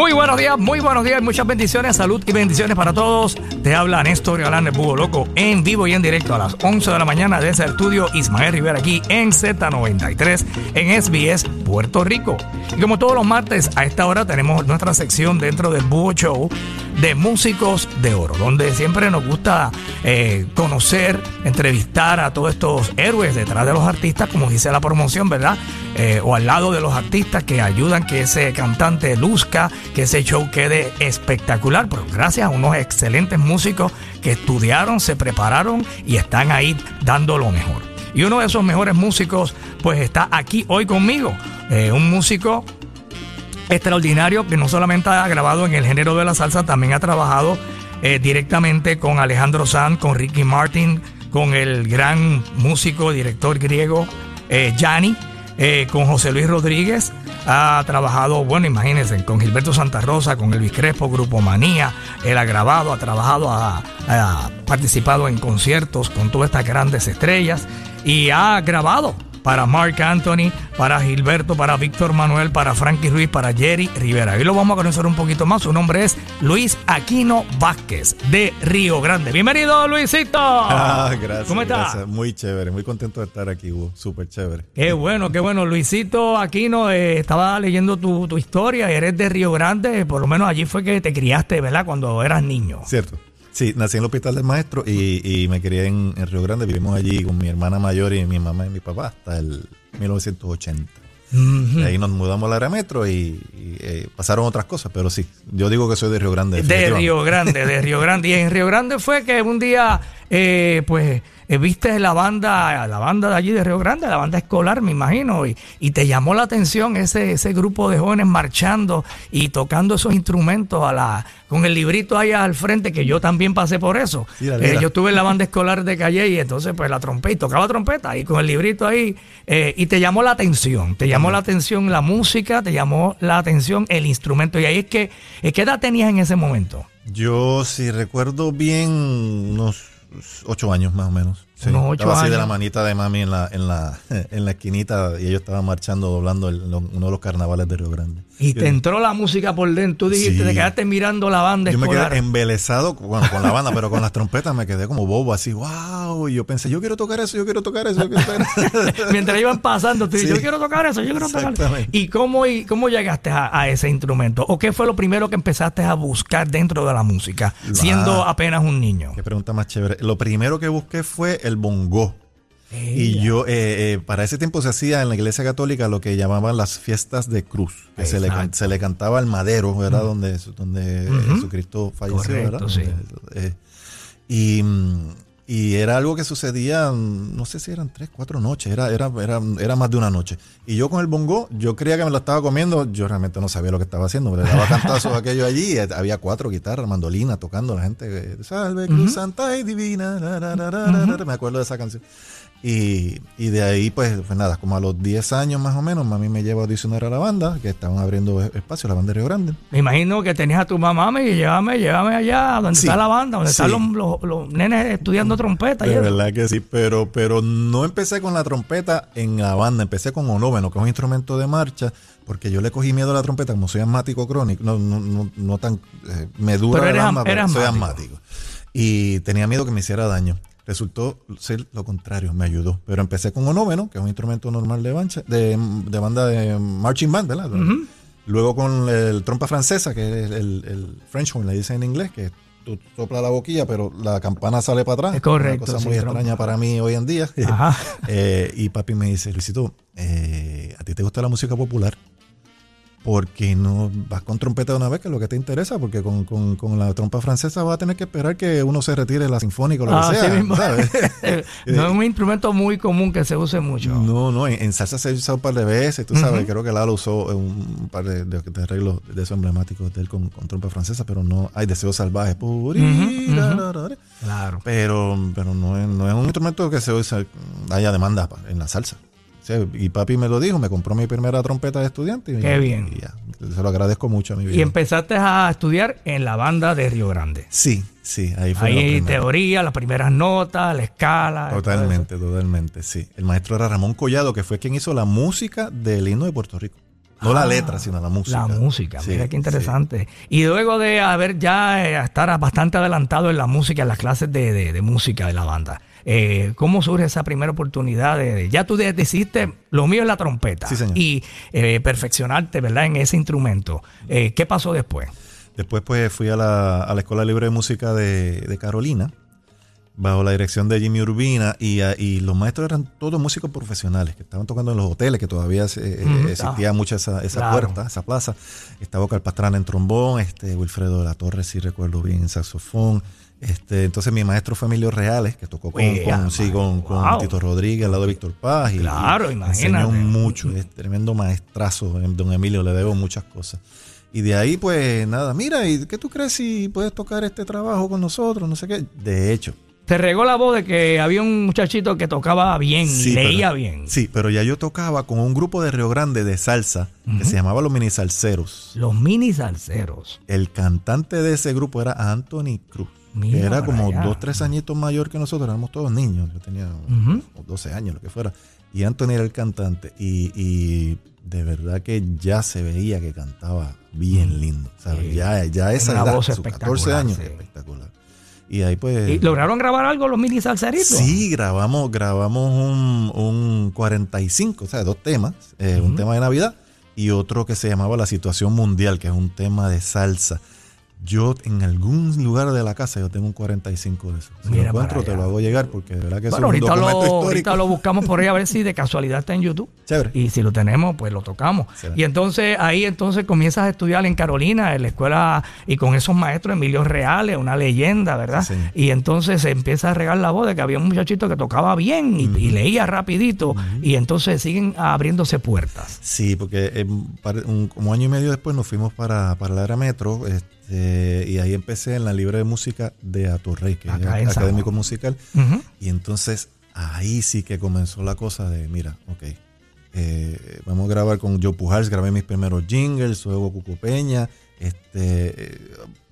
Muy buenos días, muy buenos días, muchas bendiciones, salud y bendiciones para todos. Te habla Néstor Galán de Búho Loco en vivo y en directo a las 11 de la mañana desde el estudio Ismael Rivera aquí en Z93 en SBS Puerto Rico. Y como todos los martes a esta hora tenemos nuestra sección dentro del Búho Show de músicos de oro, donde siempre nos gusta eh, conocer, entrevistar a todos estos héroes detrás de los artistas, como dice la promoción, ¿verdad? Eh, o al lado de los artistas que ayudan que ese cantante luzca, que ese show quede espectacular, pero gracias a unos excelentes músicos que estudiaron, se prepararon y están ahí dando lo mejor. Y uno de esos mejores músicos, pues está aquí hoy conmigo, eh, un músico extraordinario que no solamente ha grabado en el género de la salsa, también ha trabajado eh, directamente con Alejandro Sanz, con Ricky Martin, con el gran músico, director griego eh, Gianni, eh, con José Luis Rodríguez. Ha trabajado, bueno, imagínense, con Gilberto Santa Rosa, con Elvis Crespo, Grupo Manía. Él ha grabado, ha trabajado, ha, ha participado en conciertos con todas estas grandes estrellas y ha grabado para Mark Anthony, para Gilberto, para Víctor Manuel, para Frankie Ruiz, para Jerry Rivera. Hoy lo vamos a conocer un poquito más. Su nombre es Luis Aquino Vázquez de Río Grande. Bienvenido, Luisito. Ah, gracias. ¿Cómo estás? Muy chévere, muy contento de estar aquí, Hugo. Súper chévere. Qué bueno, qué bueno. Luisito Aquino, eh, estaba leyendo tu, tu historia. Eres de Río Grande. Por lo menos allí fue que te criaste, ¿verdad? Cuando eras niño. ¿Cierto? Sí, nací en el Hospital del Maestro y, y me crié en, en Río Grande. Vivimos allí con mi hermana mayor y mi mamá y mi papá hasta el 1980. De ahí nos mudamos al área metro y, y, eh, pasaron otras cosas, pero sí, yo digo que soy de Río Grande. De. Río Grande, de Río Grande. Y en Río Grande fue que un día, eh, pues, viste la banda, la banda de allí de Río Grande, la banda escolar, me imagino, y, y te llamó la atención ese, ese grupo de jóvenes marchando y tocando esos instrumentos a la, con el librito ahí al frente, que yo también pasé por eso. Eh, yo estuve en la banda escolar de Calle y entonces pues la trompeta, y tocaba trompeta y con el librito ahí, eh, y te llamó la atención, te llamó la atención la música, te llamó la atención el instrumento, y ahí es que, eh, ¿qué edad tenías en ese momento? Yo, si recuerdo bien, unos ocho años más o menos. Sí, Unos ocho estaba así de la manita de mami en la, en la, en la esquinita y ellos estaban marchando, doblando el- uno de los carnavales de Río Grande. Y te entró la música por dentro. Tú dijiste, Sí. te quedaste mirando la banda Yo me quedé embelesado bueno, con la banda, pero con las trompetas me quedé como bobo, así, wow. Y yo pensé, yo quiero tocar eso, yo quiero tocar eso, yo quiero tocar eso. Mientras iban pasando, tú dices, Sí. yo quiero tocar eso, yo quiero tocar eso. ¿Y cómo, y cómo llegaste a, a ese instrumento? ¿O qué fue lo primero que empezaste a buscar dentro de la música, siendo apenas un niño? Qué pregunta más chévere. Lo primero que busqué fue el bongo. Y yo, eh, eh, para ese tiempo se hacía en la iglesia católica lo que llamaban las fiestas de cruz, que se le, se le cantaba al madero, ¿verdad? Donde, donde Ujú. Jesucristo falleció, Correcto, ¿verdad? sí. Eh, y, mm, y era algo que sucedía, mm, no sé si eran tres, cuatro noches, era, era, era, era más de una noche. Y yo con el bongo, yo creía que me lo estaba comiendo, yo realmente no sabía lo que estaba haciendo, le daba cantazos aquello allí, y había cuatro guitarras, mandolina, tocando, la gente, eh, salve Cruz Santa y Divina, ra, ra, ra, me acuerdo de esa canción. Y, y de ahí, pues, pues nada, como a los 10 años más o menos, mami me lleva a audicionar a la banda, que estaban abriendo espacio, la banda de Río Grande. Me imagino que tenías a tu mamá, me llévame, llévame allá, donde Sí. está la banda, donde Sí. están los, los- los nenes estudiando trompeta. De verdad que sí, pero, pero no empecé con la trompeta en la banda, empecé con onóveno, que es un instrumento de marcha, porque yo le cogí miedo a la trompeta, como soy asmático crónico, no, no, no, no tan, eh, me dura Pero el alma, pero soy asmático. Y tenía miedo que me hiciera daño. Resultó ser lo contrario, me ayudó. Pero empecé con onóveno, que es un instrumento normal de, bancha, de, de banda de marching band, ¿verdad? Luego con el trompa francesa, que es el, el French horn, le dicen en inglés, que tú soplas la boquilla, pero la campana sale para atrás. Es correcto, Una cosa muy trompa. extraña para mí hoy en día. Ajá. Eh, y papi me dice, Luisito, eh, ¿a ti te gusta la música popular? Porque no vas con trompeta de una vez, que es lo que te interesa, porque con, con- con la trompa francesa vas a tener que esperar que uno se retire la sinfónica o lo Ah, que así sea. mismo. ¿sabes? no es un instrumento muy común que se use mucho. No, no, en, en salsa se ha usado un par de veces, tú sabes, creo que Lalo usó un par de, de- de arreglos de esos emblemáticos de él con, con trompa francesa, pero no hay deseos salvajes. Claro. Pero, pero no, es, no es un instrumento que se usa, haya demanda en la salsa. Y papi me lo dijo, me compró mi primera trompeta de estudiante. Y, Qué bien. y ya, se lo agradezco mucho a mi vida. Y empezaste a estudiar en la banda de Río Grande. Sí, sí, ahí fue. Ahí teoría, las primeras notas, la escala. Totalmente, totalmente, sí. El maestro era Ramón Collado, que fue quien hizo la música del himno de Puerto Rico. No la letra, sino la música. La música, Sí, mira qué interesante. Y luego de haber ya eh, estar bastante adelantado en la música, en las clases de, de- de música de la banda, eh, ¿cómo surge esa primera oportunidad de, de- ya tú de- decidiste, lo mío es la trompeta Sí, señor. y eh, perfeccionarte, ¿verdad? En ese instrumento. Eh, ¿Qué pasó después? Después pues fui a la, a la Escuela Libre de Música de, de Carolina, bajo la dirección de Jimmy Urbina, y, los maestros eran todos músicos profesionales, que estaban tocando en los hoteles, que todavía se- eh, Ujú. existía Ah. mucho esa, esa Claro. puerta, esa plaza. Estaba Oscar Pastrana en trombón, este, Wilfredo de la Torre, si recuerdo bien, en saxofón. Este, entonces mi maestro fue Emilio Reales, que tocó con, Oye, con, sí, con, con wow. Tito Rodríguez al lado de Víctor Paz. Y, Claro, y imagínate. Enseñó mucho, es tremendo maestrazo, eh, don Emilio, le debo muchas cosas. Y de ahí, pues nada, mira, ¿y qué tú crees si puedes tocar este trabajo con nosotros? No sé qué. De hecho, Te regó la voz de que había un muchachito que tocaba bien, Sí, leía pero- bien. Sí, pero ya yo tocaba con un grupo de Río Grande de salsa que se llamaba Los Mini Salseros. Los mini salseros. El cantante de ese grupo era Anthony Cruz. Mira era como allá. dos, tres añitos mayor que nosotros, éramos todos niños. Yo tenía como 12 años, lo que fuera. Y Anthony era el cantante. Y, y de verdad que ya se veía que cantaba bien lindo. ¿sabes? Sí. Ya, ya esa Una edad, voz sus 14 espectacular, años, sí. espectacular. Y ahí pues... ¿Y ¿Lograron grabar algo los mini salseritos? Sí, grabamos, grabamos un, un 45, o sea, dos temas, eh, un tema de Navidad y otro que se llamaba La Situación Mundial, que es un tema de salsa. Yo en algún lugar de la casa yo tengo un 45 de esos. Si Mira lo encuentro te lo hago llegar porque de verdad que Bueno, es un ahorita lo, documento ahorita histórico. lo buscamos por ahí a ver si de casualidad está en YouTube. Chévere. Y si lo tenemos, pues lo tocamos. Y entonces ahí entonces comienzas a estudiar en Carolina, en la escuela, y con esos maestros, Emilio Reales, una leyenda, ¿verdad? Sí, y entonces se empieza a regar la voz de que había un muchachito que tocaba bien y, y leía rapidito, y entonces siguen abriéndose puertas. Sí, porque eh, un- como año y medio después nos fuimos para, para la era metro este, y ahí empecé en la libre de música de Atorrey, que Acá es académico musical. Y entonces ahí sí que comenzó la cosa de, mira, ok, eh, vamos a grabar con Joe Pujals, grabé mis primeros jingles, luego Cuco Peña. Este, eh,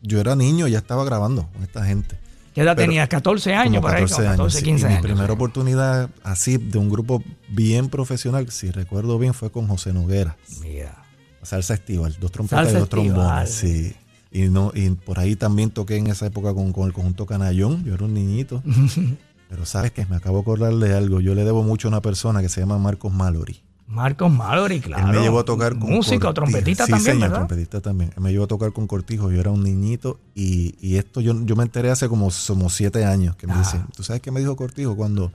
yo era niño y ya estaba grabando con esta gente. ¿Qué edad Pero- tenías? 14 años, ahí, 14 como 14, años. sí. 15 y mi primera oportunidad así de un grupo bien profesional, si recuerdo bien, fue con José Noguera. Mira. Salsa estival, dos trompetas Salsa y dos trombones, sí. Y, no, y por ahí también toqué en esa época con, con el conjunto Canallón, yo era un niñito. Pero sabes que me acabo de acordar de algo, yo le debo mucho a una persona que se llama Marcos Mallory. Marcos Mallory, claro. Él me llevó a tocar con Músico, trompetista Sí, también, señor, ¿verdad? trompetista también. Él me llevó a tocar con Cortijo, yo era un niñito y, y esto yo, yo me enteré hace como, como siete años que me Ah. dice, ¿tú sabes qué me dijo Cortijo cuando...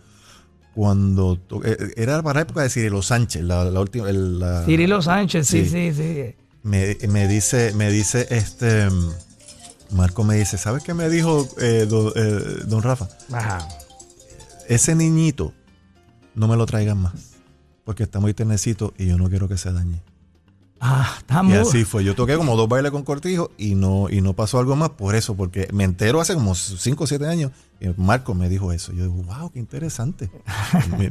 Cuando eh, era para la época de Cirilo Sánchez, la, la última. el- la- Cirilo Sánchez, sí, sí, Sí. sí. Me, me dice, me dice este Marco me dice, ¿sabes qué me dijo eh, do- eh, don Rafa? Ajá. Ese niñito no me lo traigan más. Porque está muy ternecito y yo no quiero que se dañe. Ah, está Y así fue. Yo toqué como dos bailes con Cortijo y no, y no pasó algo más por eso, porque me entero hace como 5 o 7 años. Y Marco me dijo eso. Yo digo, wow, qué interesante. Que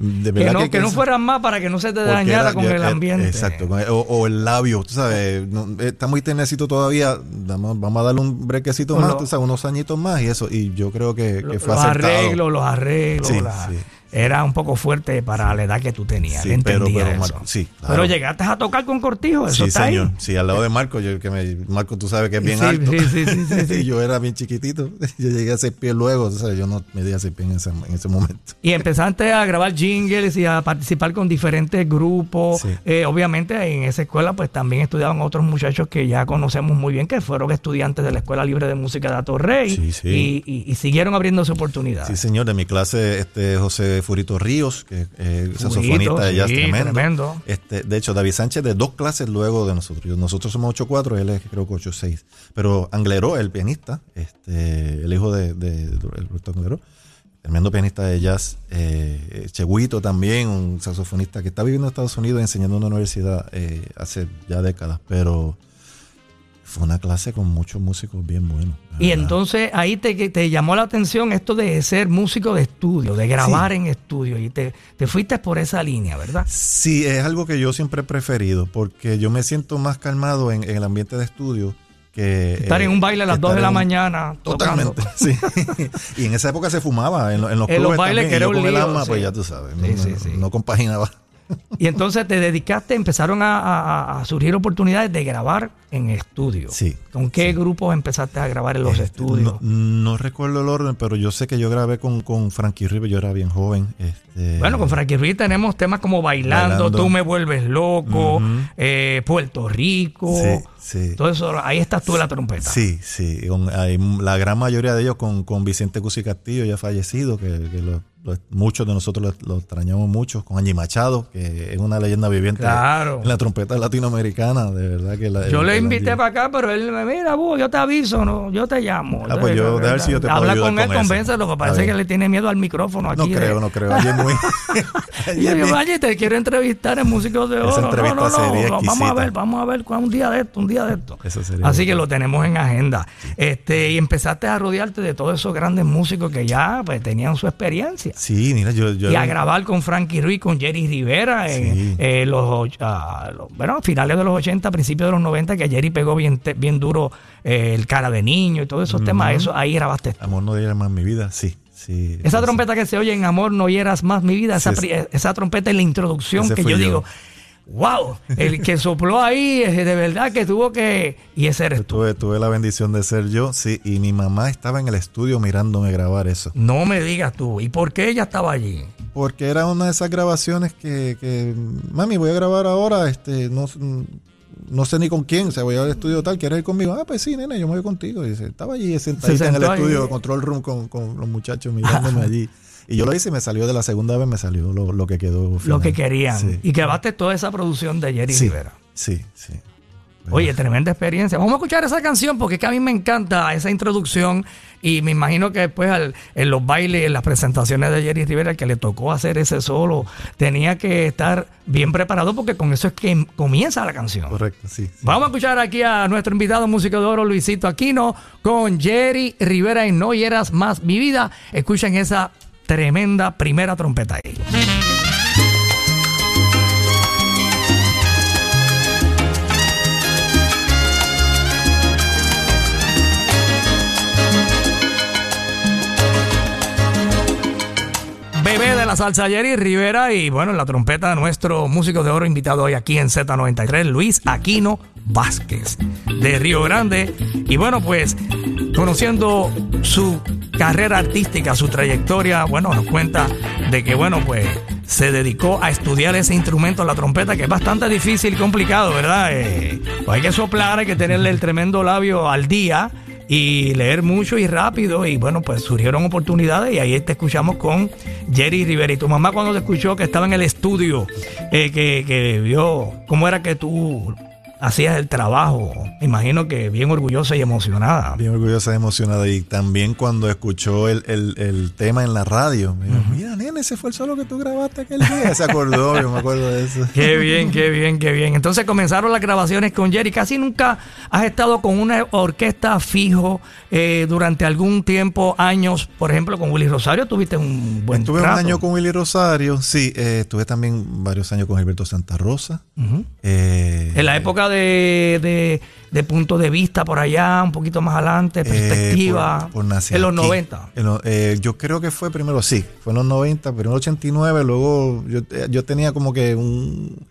no, que, no fueran más para que no se te dañara era- con yo- el ambiente. Exacto. o, o el labio, tú sabes. no, está muy ternecito todavía. Vamos, vamos a darle un brequecito más, lo- tú sabes, unos añitos más y eso. Y yo creo que, que Los fue acertado. arreglos, los arreglos. Sí, la- sí. Era un poco fuerte para la edad que tú tenías. Sí, le pero- entendía pero eso. Marco- sí, claro. Pero llegaste a tocar con Cortijo, eso Sí, está señor. ahí. Sí, al lado de Marco, yo, que me, Marco, tú sabes que es bien Sí, alto. sí, sí, sí, yo era bien chiquitito. Yo llegué a seis pies luego, tú sabes, yo no medía seis pies en ese, en ese momento. Y empezaste a grabar jingles y a participar con diferentes grupos. Sí. Eh, obviamente en esa escuela pues también estudiaban otros muchachos que ya conocemos muy bien, que fueron estudiantes de la Escuela Libre de Música de Atorrey. Sí, sí. Y, y- y siguieron abriéndose oportunidades. Sí, señor, de mi clase, este José Furito Ríos, que es saxofonista de jazz sí, tremendo. tremendo. Este, de hecho, David Sánchez de dos clases luego de nosotros. Nosotros somos 8-4, él es creo que 8-6. Pero Angleró, el pianista, este, el hijo de, de, de Roberto Angleró, tremendo pianista de jazz. Eh, Cheguito también, un saxofonista que está viviendo en Estados Unidos enseñando en una universidad eh, hace ya décadas. Pero fue una clase con muchos músicos bien buenos. Y verdad. entonces ahí te, te llamó la atención esto de ser músico de estudio, de grabar en estudio. Y te, te fuiste por esa línea, ¿verdad? Sí, es algo que yo siempre he preferido porque yo me siento más calmado en, en el ambiente de estudio que... Estar eh, en un baile a las que 2 de la un- mañana. tocando. Totalmente, sí. y en esa época se fumaba en, lo- en los En los clubes bailes también, que era yo un con el lío, alma, pues ya tú sabes, Sí, no, sí, no- sí. no compaginaba. Y entonces te dedicaste, empezaron a, surgir oportunidades de grabar en estudio. Sí. ¿Con qué grupos empezaste a grabar en los Este, estudios? No, recuerdo el orden, pero yo sé que yo grabé con, con Frankie River, yo era bien joven. Este, bueno, con Frankie River tenemos temas como Bailando, Tú me vuelves loco, eh, Puerto Rico. Sí, sí. Todo eso, ahí estás tú en la trompeta. Sí, sí. la gran mayoría de ellos con, con Vicente Cusi Castillo, ya fallecido, que, que lo muchos de nosotros lo, extrañamos mucho, con Angie Machado, que es una leyenda viviente en la trompeta latinoamericana, de verdad que la, Yo le invité para acá, pero él me mira, yo te aviso, no, yo te llamo. Ah, pues yo, ver si yo te Habla con él, convence, lo que parece que le tiene miedo al micrófono aquí. No creo, no creo. Es muy... allí te quiero entrevistar en Músicos de Oro. no, no, no, vamos a ver, vamos a ver un día de esto, un día de esto. Así que lo tenemos en agenda. Este, y empezaste a rodearte de todos esos grandes músicos que ya pues, tenían su experiencia. Sí, mira, yo, Y a grabar con Frankie Ruiz, con Jerry Rivera en eh, los, bueno, finales de los 80, principios de los 90, que Jerry pegó bien, bien duro eh, el cara de niño y todos esos temas. Eso, ahí grabaste. Amor no hieras más mi vida, sí. Sí, esa trompeta que se oye en Amor no hieras más mi vida, esa, esa trompeta en la introducción que yo, digo, wow, el que sopló ahí de verdad que tuvo que... Y ese eres tú. Tuve, tuve la bendición de ser yo, sí, y mi mamá estaba en el estudio mirándome grabar eso. No me digas tú, ¿y por qué ella estaba allí? Porque era una de esas grabaciones que, que mami, voy a grabar ahora, este, no, no sé ni con quién, o sea, voy al estudio tal, ¿quieres ir conmigo? Ah, pues sí, nena, yo me voy contigo. Y dice, estaba allí sentadita en el estudio, control room con, con los muchachos mirándome allí. Y yo lo hice y me salió de la segunda vez, me salió lo, que quedó. Lo que querían. Y grabaste toda esa producción de Jerry Rivera. Sí, sí. Oye, tremenda experiencia. Vamos a escuchar esa canción porque es que a mí me encanta esa introducción y me imagino que después en los bailes, en las presentaciones de Jerry Rivera, que le tocó hacer ese solo, tenía que estar bien preparado porque con eso es que comienza la canción. Correcto, sí. Vamos a escuchar aquí a nuestro invitado músico de oro, Luisito Aquino, con Jerry Rivera y No Hieras Más Mi Vida. Escuchen esa tremenda primera trompeta ahí. La salsa Jerry Rivera y bueno, en la trompeta nuestro músico de oro invitado hoy aquí en Z93, Luis Aquino Vázquez de Río Grande. Y bueno, pues conociendo su carrera artística, su trayectoria, bueno, nos cuenta de que, bueno, pues se dedicó a estudiar ese instrumento, la trompeta, que es bastante difícil y complicado, ¿verdad? Eh, pues hay que soplar, hay que tenerle el tremendo labio al día y leer mucho y rápido. Y bueno, pues surgieron oportunidades y ahí te escuchamos con Jerry Rivera. Y tu mamá cuando te escuchó que estaba en el estudio, eh, que, que vio cómo era que tú hacías el trabajo. Me imagino que bien orgullosa y emocionada. Bien orgullosa y emocionada. Y también cuando escuchó el, el, tema en la radio, me dijo, mira, nene, ese fue el solo que tú grabaste aquel día. Se acordó, yo me acuerdo de eso. Qué bien, qué bien, qué bien. Entonces comenzaron las grabaciones con Jerry. Casi nunca has estado con una orquesta fijo eh, durante algún tiempo, años. Por ejemplo, con Willy Rosario tuviste un buen Estuve un año con Willy Rosario, sí. Eh, estuve también varios años con Gilberto Santa Rosa. Eh, en la época de, de, punto de vista por allá, un poquito más adelante, eh, perspectiva. en los 90. Eh, yo creo que fue primero, sí, fue en los 90, pero en el 89, luego yo, yo tenía como que un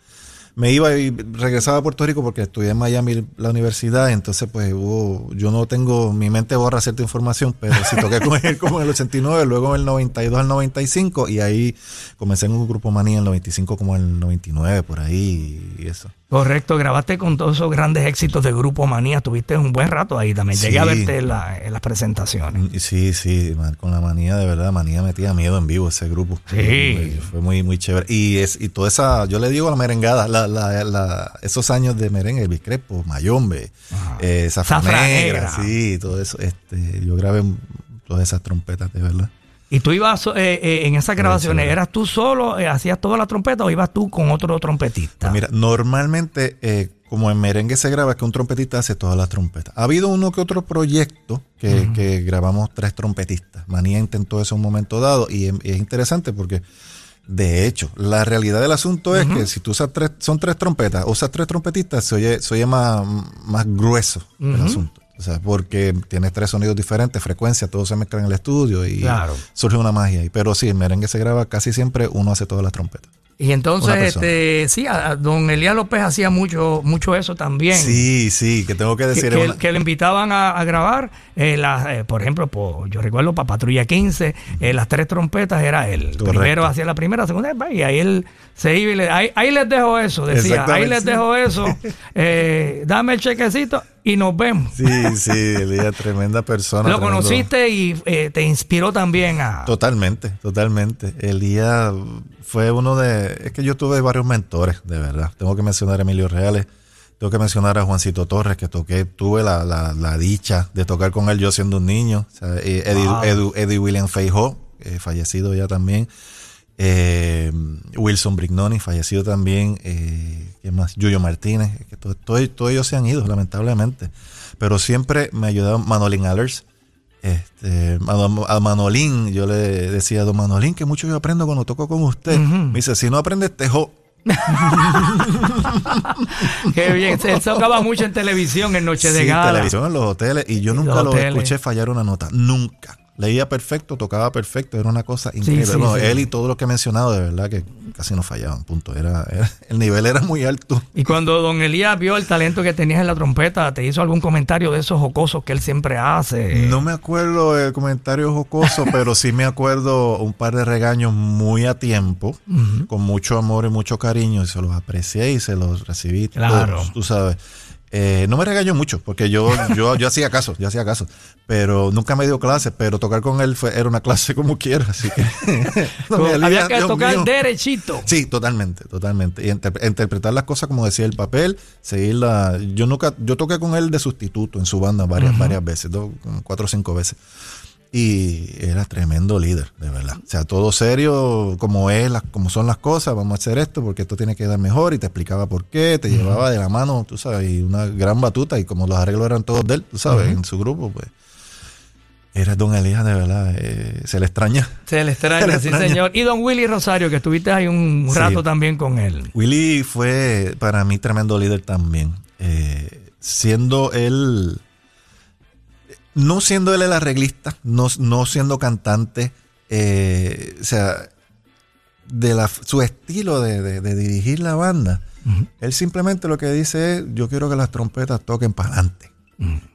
me iba y regresaba a Puerto Rico porque estudié en Miami la universidad, entonces pues hubo, yo no tengo, mi mente borra cierta información, pero sí toqué con él como en el 89, luego en el 92 al 95 y ahí comencé en un grupo manía en el 95 como en el 99 por ahí y eso. Correcto, grabaste con todos esos grandes éxitos de Grupo Manía, tuviste un buen rato ahí también, llegué a verte en, las presentaciones. Sí, sí, con la Manía de verdad, Manía metía miedo en vivo ese grupo. Sí. Fue muy, muy chévere. Y, es, y toda esa, yo le digo la merengada, la, la, esos años de merengue, el Biscrepo, Mayombe, eh, Negra, sí, todo eso. Este, yo grabé todas esas trompetas de verdad. Y tú ibas eh, eh, en esas grabaciones, ¿eras tú solo, eh, hacías toda la trompeta o ibas tú con otro trompetista? Pues mira, normalmente, como en merengue se graba, que un trompetista hace todas las trompetas. Ha habido uno que otro proyecto que, grabamos tres trompetistas. Manía intentó eso en un momento dado y es, interesante porque, de hecho, la realidad del asunto es que si tú usas tres, son tres trompetas, usas tres trompetistas, se oye, se oye más, más grueso el asunto. O sea, porque tienes tres sonidos diferentes, frecuencias, todo se mezcla en el estudio y surge una magia. Pero sí, el merengue se graba casi siempre, uno hace todas las trompetas. Y entonces, este, sí, a, don Elías López hacía mucho, mucho eso también. Sí, sí, que tengo que decir. Que, le invitaban a, grabar, eh, eh, por ejemplo, yo recuerdo para Patrulla 15, eh, las tres trompetas era él. Primero hacía la primera, segunda, y ahí él se iba y le, ahí, ahí les dejo eso, decía, ahí les dejo eso, dame el chequecito y nos vemos. Sí, sí, Elías, tremenda persona. Lo conociste y te inspiró también a... Totalmente, totalmente. Elías fue uno de. Es que yo tuve varios mentores, de verdad. Tengo que mencionar a Emilio Reales. Tengo que mencionar a Juancito Torres, que toqué, tuve la, la, dicha de tocar con él yo siendo un niño. Eh, Eddie, William Feijó, fallecido ya también. Eh, Wilson Brignoni, fallecido también. Eh, ¿Quién más? Yuyo Martínez. Que todos ellos se han ido, lamentablemente. Pero siempre me ayudaron Manolín Allers este, a, Manolín, yo le decía a don Manolín que mucho yo aprendo cuando toco con usted. Me dice, si no aprendes, tejo. Qué bien, se tocaba mucho en televisión, en Noche de Gala. en televisión, en los hoteles, y yo nunca lo escuché fallar una nota, nunca. Leía perfecto, tocaba perfecto, era una cosa increíble. él y todo lo que he mencionado, de verdad que casi no fallaban, punto. Era, el nivel era muy alto. Y cuando don Elías vio el talento que tenías en la trompeta, ¿te hizo algún comentario de esos jocosos que él siempre hace? No me acuerdo el comentario jocoso, pero sí me acuerdo un par de regaños muy a tiempo, con mucho amor y mucho cariño, y se los aprecié y se los recibí. Claro. tú sabes. Eh, no me regañó mucho, porque yo, yo, yo hacía caso, yo hacía caso. Pero nunca me dio clase, pero tocar con él fue, era una clase como quiera, así que. había que tocar derechito. Sí, totalmente, totalmente. Y interpretar las cosas como decía el papel, seguirla. Yo nunca, yo toqué con él de sustituto en su banda varias, varias veces, dos, cuatro o cinco veces. Y era tremendo líder, de verdad. O sea, todo serio, como es, las, como son las cosas, vamos a hacer esto porque esto tiene que dar mejor y te explicaba por qué, te llevaba de la mano, tú sabes, y una gran batuta y como los arreglos eran todos de él, tú sabes, en su grupo, pues era don Elías, de verdad, eh, se le extraña. Se le extraña, sí señor. Y don Willy Rosario, que estuviste ahí un rato también con él. Willy fue para mí tremendo líder también. Eh, siendo él no siendo él el arreglista, no, no siendo cantante, eh, o sea, de la, su estilo de, dirigir la banda, él simplemente lo que dice es, yo quiero que las trompetas toquen para adelante.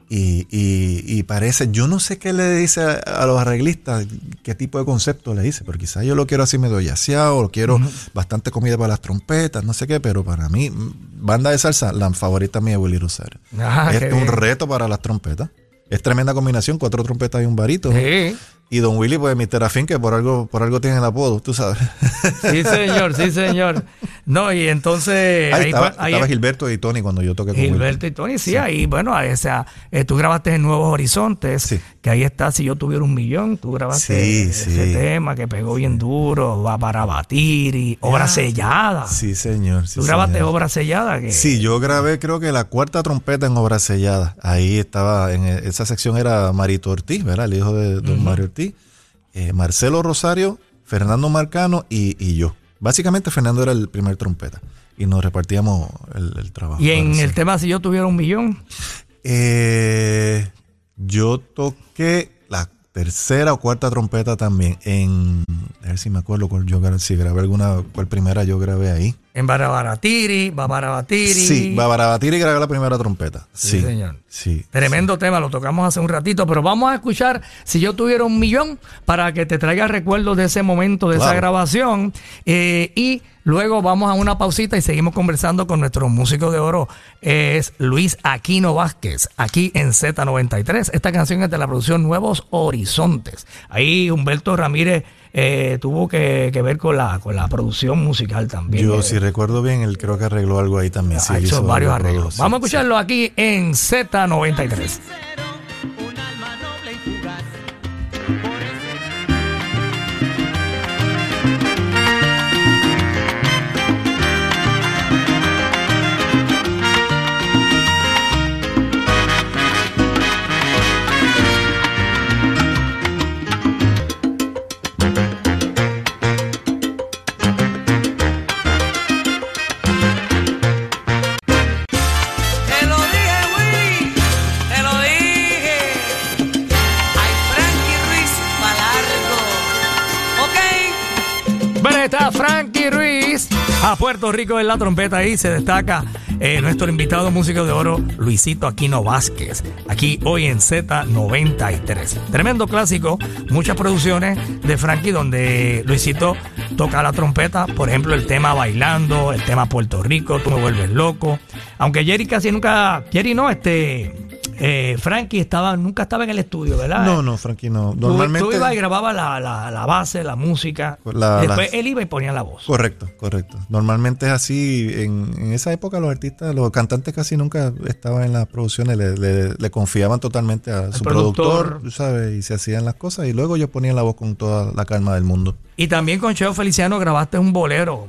y, y, parece, yo no sé qué le dice a, los arreglistas, qué tipo de concepto le dice, pero quizás yo lo quiero así medio yaceado, lo quiero bastante comida para las trompetas, no sé qué, pero para mí, banda de salsa, la favorita mía es Willy Rosario. Ah, es un reto para las trompetas. Es tremenda combinación, cuatro trompetas y un varito. Sí. Y Don Willy, pues Mr. Afín, que por algo, por algo tiene el apodo, tú sabes. Sí, señor, sí, señor. No, y entonces. Ahí, estaba, Gilberto y Tony cuando yo toqué con Gilberto y Tony, sí, ahí, bueno, o sea, eh, tú grabaste en Nuevos Horizontes, que ahí está, si yo tuviera un millón, tú grabaste ese tema que pegó bien duro, va para batir y obra sellada. Sí, señor. tú grabaste obra sellada. Que, sí, yo grabé creo que la cuarta trompeta en obra sellada. Ahí estaba, en e, esa sección era Marito Ortiz, ¿verdad? El hijo de Don Mario Ortiz. Eh, Marcelo Rosario, Fernando Marcano y, yo. Básicamente Fernando era el primer trompeta y nos repartíamos el, trabajo. ¿Y en el tema si yo tuviera un millón? Eh, yo toqué tercera o cuarta trompeta también en a ver si me acuerdo cuál yo si grabé alguna cuál primera yo grabé ahí. En Barabaratiri Babarabatiri. Sí Babarabatiri grabé la primera trompeta. Sí, señor. sí tremendo tema lo tocamos hace un ratito pero vamos a escuchar si yo tuviera un millón para que te traiga recuerdos de ese momento de esa grabación eh, y Luego vamos a una pausita y seguimos conversando con nuestro músico de oro. Es Luis Aquino Vázquez, aquí en Z93. Esta canción es de la producción Nuevos Horizontes. Ahí Humberto Ramírez eh, tuvo que, ver con la, con la producción musical también. Yo, si recuerdo bien, él creo que arregló algo ahí también. Ha hecho varios arreglos. Vamos a escucharlo aquí en Z93. Rico en la trompeta ahí se destaca eh, nuestro invitado músico de oro, Luisito Aquino Vázquez, aquí hoy en Z93. Tremendo clásico, muchas producciones de Frankie donde Luisito toca la trompeta, por ejemplo el tema Bailando, el tema Puerto Rico, Tú me vuelves loco, aunque Jerry casi nunca, Jerry no, este eh, Frankie estaba, nunca estaba en el estudio, ¿verdad? No, no, Frankie no. Normalmente. Tú, ibas y grababa la, la, base, la música. después él iba y ponía la voz. Correcto, correcto. Normalmente es así. En, esa época los artistas, los cantantes casi nunca estaban en las producciones, le, confiaban totalmente a su productor, ¿sabes? Y se hacían las cosas y luego yo ponía la voz con toda la calma del mundo. Y también con Cheo Feliciano grabaste un bolero.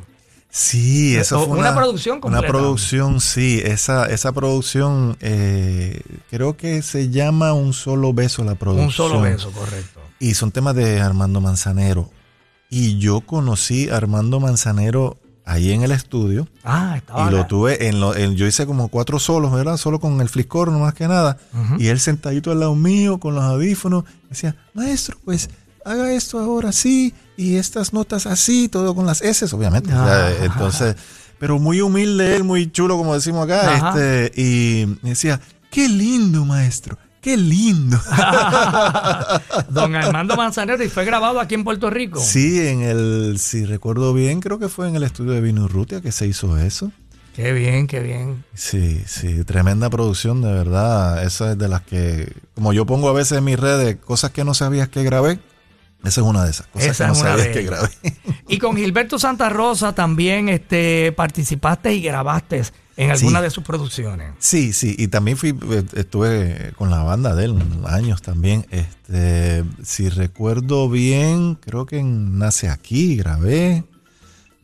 Sí, eso fue una, producción completa. Una producción, sí. Esa, esa producción eh, creo que se llama Un Solo Beso la producción. Un Solo Beso, correcto. Y son temas de Armando Manzanero. Y yo conocí a Armando Manzanero ahí en el estudio. Ah, estaba. Y lo tuve en, lo, yo hice como cuatro solos, ¿verdad? Solo con el fliscor, no más que nada. Y él sentadito al lado mío con los audífonos. Decía, maestro, pues haga esto ahora sí y estas notas así, todo con las S, obviamente. entonces, pero muy humilde él, muy chulo, como decimos acá. Este, y decía, qué lindo, maestro. Qué lindo. Don Armando Manzanero, y fue grabado aquí en Puerto Rico. Sí, en el, si recuerdo bien, creo que fue en el estudio de Vino Rutia que se hizo eso. Qué bien, qué bien. Sí, sí, tremenda producción, de verdad. Esa es de las que, como yo pongo a veces en mis redes, cosas que no sabías que grabé, esa es una de esas cosas que no sabías que grabé. Y con Gilberto Santa Rosa también este, participaste y grabaste en alguna de sus producciones. Sí, sí, y también fui, eh, estuve con la banda de él años también. Este, si recuerdo bien, creo que en Nace Aquí grabé.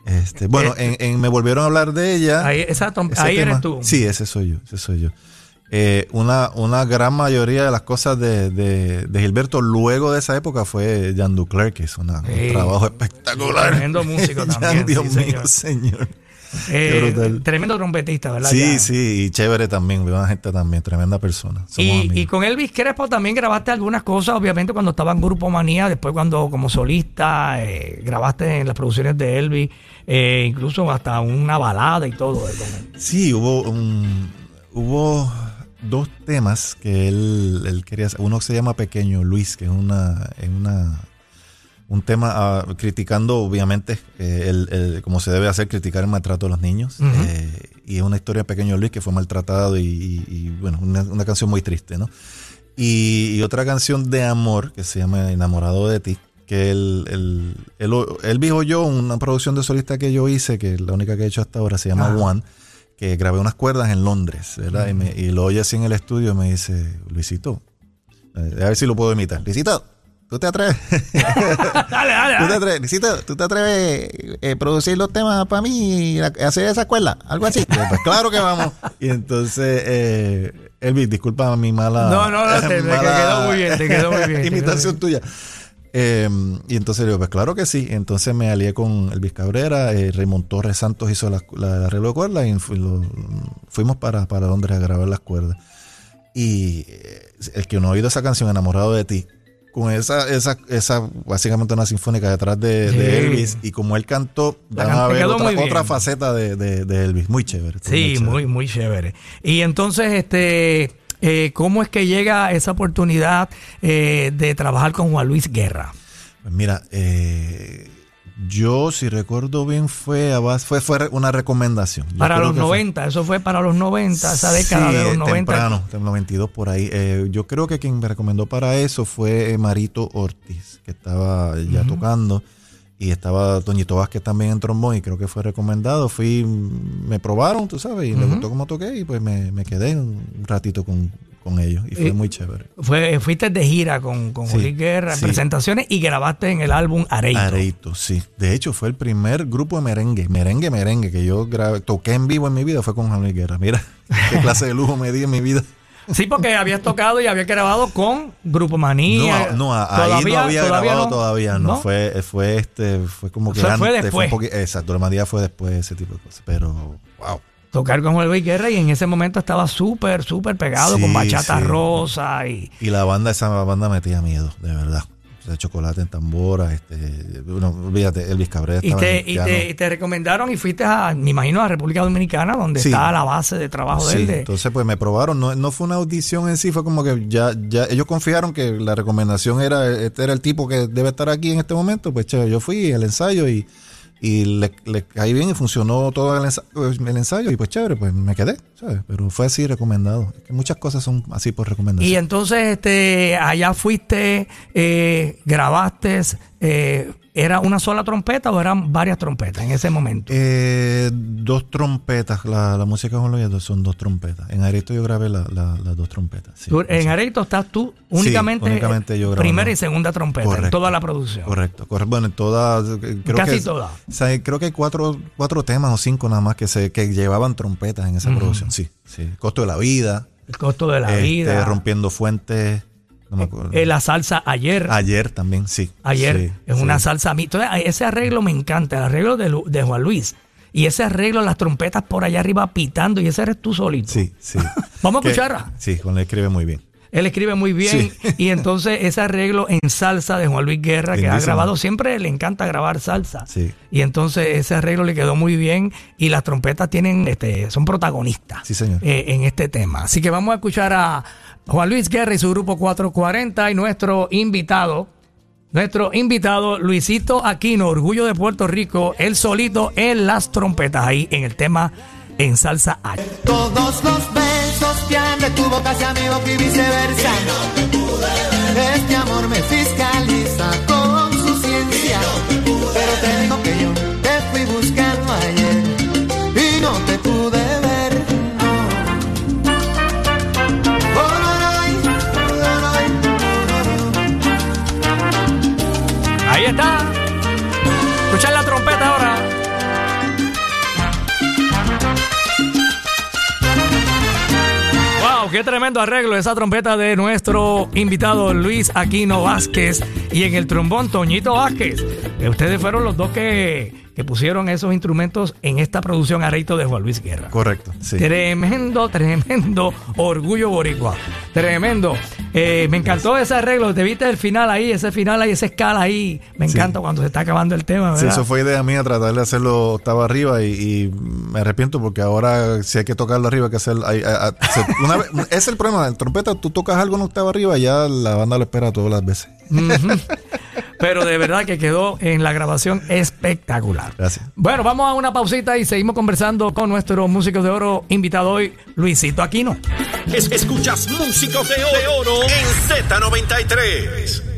Este, bueno, eh, en, Me Volvieron a hablar de ella. Ahí, exacto, ahí eres tú. Sí, ese soy yo, ese soy yo. Eh, una, una gran mayoría de las cosas de, de, Gilberto luego de esa época fue Jan Duclerc, que hizo un trabajo espectacular. Tremendo músico también. Dios mío, señor. Eh, tremendo trompetista, ¿verdad? Sí, sí, y chévere también, buena gente también, tremenda persona. Y, y, con Elvis Crespo también grabaste algunas cosas, obviamente cuando estaba en Grupo Manía, después cuando como solista eh, grabaste en las producciones de Elvis, incluso hasta una balada y todo. Sí, hubo un, hubo dos temas que él, quería hacer. Uno se llama Pequeño Luis, que es una, una un tema ah, criticando, obviamente, eh, el, como se debe hacer, criticar el maltrato de los niños. Eh, y es una historia de Pequeño Luis que fue maltratado y, bueno, una, canción muy triste, ¿no? Y, otra canción de amor que se llama Enamorado de ti, que él, él, él, dijo yo, una producción de solista que yo hice, que la única que he hecho hasta ahora, se llama One que grabé unas cuerdas en Londres, ¿verdad? Y, lo oye así en el estudio y me dice, Luisito, eh, a ver si lo puedo imitar. Luisito, ¿tú te atreves? dale, dale, ¿Tú te atreves? Luisito, ¿tú te atreves a eh, producir los temas para mí y hacer esa escuela? Algo así. pues claro que vamos. Y entonces, eh, Elvis, disculpa mi mala... No, no, no, te, quedó muy bien, te quedó muy bien. imitación tuya. Em, y entonces digo, pues claro que sí. Entonces me alié con Elvis Cabrera, eh, Raymond Torres Santos hizo la, la arreglo de cuerdas y fuimos para, para Londres a grabar las cuerdas. Y eh, el que no ha oído esa canción, Enamorado de ti, con esa, esa, esa básicamente una sinfónica detrás de, Elvis, y como él cantó, van a ver otra, faceta de, de, Elvis. Muy chévere. Sí, muy, muy chévere. Y entonces, este eh, ¿Cómo es que llega esa oportunidad eh, de trabajar con Juan Luis Guerra? Pues mira, eh, yo, si recuerdo bien, fue, fue, fue una recomendación. para los 90, eso fue para los 90, esa década de los 90. Temprano, 92 por ahí. yo creo que quien me recomendó para eso fue Marito Ortiz, que estaba ya tocando. Y estaba Toñito Vázquez también en trombón y creo que fue recomendado. Fui, me probaron, tú sabes, y me gustó cómo toqué y pues me, quedé un ratito con, ellos y fue muy chévere. Fue, fuiste de gira con, con Guerra, presentaciones y grabaste en el álbum Areito. Areito, sí. De hecho, fue el primer grupo de merengue, merengue, merengue, que yo grabé, toqué en vivo en mi vida, fue con Juan Guerra. Mira, qué clase de lujo me di en mi vida. Sí, porque habías tocado y había grabado con Grupo Manía. No, no ahí no había grabado todavía, no. Fue, fue este, fue como que Fue después. exacto, la fue después ese tipo de cosas. Pero, wow. Tocar con Luis Guerra y en ese momento estaba súper, súper pegado con Bachata Rosa y... Y la banda, esa banda metía miedo, de verdad. De chocolate en tambora, este, bueno, olvídate, Elvis Cabrera Y te, en y, te, y te recomendaron y fuiste a, me imagino, a República Dominicana, donde Sí. está la base de trabajo de él. de- entonces pues me probaron, no, no fue una audición en sí, fue como que ya, ya ellos confiaron que la recomendación era, este era el tipo que debe estar aquí en este momento, pues chévere, yo fui al ensayo y, y le, caí bien y funcionó todo el ensayo, y pues chévere, pues me quedé, ¿sabes? Pero fue así recomendado. Muchas cosas son así por recomendación. Y entonces este, allá fuiste, eh, grabaste, eh, ¿era una sola trompeta o eran varias trompetas en ese momento? Eh, dos trompetas, la, la música con los son dos trompetas. En Areto yo grabé la- la- las dos trompetas. sí. Tú- en Areito estás tú únicamente, únicamente yo primera y segunda trompeta en Correcto. toda la producción. Correcto, correcto. Bueno, en todas, eh, creo Casi todas. o sea, creo que hay cuatro, cuatro temas o cinco nada más que se que llevaban trompetas en esa producción. Sí, sí. Costo de la vida, El costo de la este, vida. rompiendo fuentes, no me acuerdo. Eh, la salsa ayer. Ayer también, sí. Ayer Sí, es sí. una salsa a mí. Entonces, ese arreglo me encanta, el arreglo de, Lu- de Juan Luis. Y ese arreglo, las trompetas por allá arriba pitando, y ese eres tú solito. Sí, sí. Vamos a escucharla. Sí, Juan le escribe muy bien. Él escribe muy bien. Sí. Y entonces ese arreglo en salsa de Juan Luis Guerra, que ha grabado, siempre le encanta grabar salsa. Sí. Y entonces ese arreglo le quedó muy bien. Y las trompetas tienen, este, son protagonistas Sí, señor. eh, en este tema. Así que vamos a escuchar a Juan Luis Guerra y su grupo 440 y nuestro invitado. Nuestro invitado Luisito Aquino, Orgullo de Puerto Rico, él solito en las trompetas, ahí en el tema en salsa A. Todos los besos que han de tu boca hacia mi boca y viceversa. Este amor me fiscaliza tremendo arreglo esa trompeta de nuestro invitado Luis Aquino Vázquez y en el trombón Toñito Vázquez. Eh, Ustedes fueron los dos que, que pusieron esos instrumentos en esta producción Areito de Juan Luis Guerra. Correcto, sí. Tremendo, tremendo orgullo boricua. Tremendo. Eh, me encantó ese arreglo. Te viste el final ahí, ese final ahí, esa escala ahí. Me Sí. encanta cuando se está acabando el tema, Sí, eso fue idea mía tratar de hacerlo octava arriba y, y me arrepiento porque ahora si hay que tocarlo arriba hay que hacer hay- hay- hay- se- una vez- es el problema del trompeta tú tocas algo en octava arriba y ya la banda lo espera todas las veces Ujú. Pero de verdad que quedó en la grabación espectacular. Gracias. Bueno, vamos a una pausita y seguimos conversando con nuestro músico de oro invitado hoy, Luisito Aquino. Es- escuchas Músicos de Oro en Z93.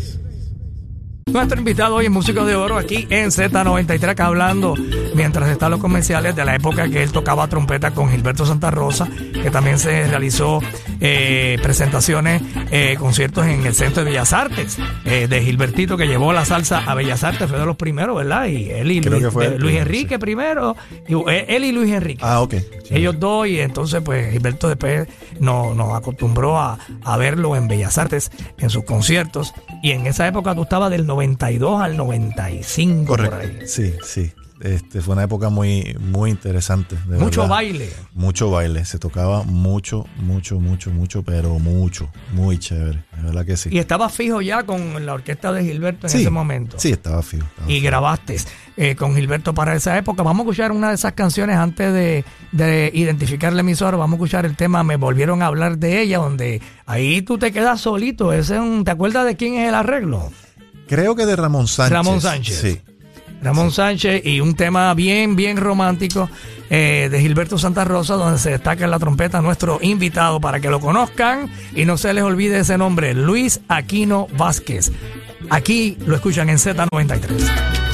Nuestro invitado hoy es músico de oro aquí en Z93, acá hablando mientras están los comerciales de la época que él tocaba trompeta con Gilberto Santa Rosa, que también se realizó eh, presentaciones, eh, conciertos en el Centro de Bellas Artes, eh, de Gilbertito que llevó la salsa a Bellas Artes, fue de los primeros, ¿verdad? Y él y Luis, fue Enrique primero, y, él y Luis Enrique. ah ok Sí. Ellos dos, y entonces, pues Gilberto después nos, nos acostumbró a, a verlo en Bellas Artes, en sus conciertos. Y en esa época tú estabas del 92 al 95. por correcto ahí. sí sí este fue una época muy muy interesante de Mucho verdad. baile. mucho baile se tocaba mucho mucho mucho mucho pero mucho muy chévere de verdad que sí Y estabas fijo ya con la orquesta de Gilberto en sí, ese momento. sí estaba fijo, estaba Y fijo. grabaste eh, con Gilberto para esa época. Vamos a escuchar una de esas canciones antes de, de identificar la emisora. Vamos a escuchar el tema Me volvieron a hablar de ella, donde ahí tú te quedas solito. Ese es un- ¿Te acuerdas de quién es el arreglo? creo que de Ramón Sánchez Ramón Sánchez. sí Ramón Sánchez y un tema bien, bien romántico eh, de Gilberto Santa Rosa, donde se destaca en la trompeta nuestro invitado para que lo conozcan y no se les olvide ese nombre, Luis Aquino Vázquez. Aquí lo escuchan en Z93.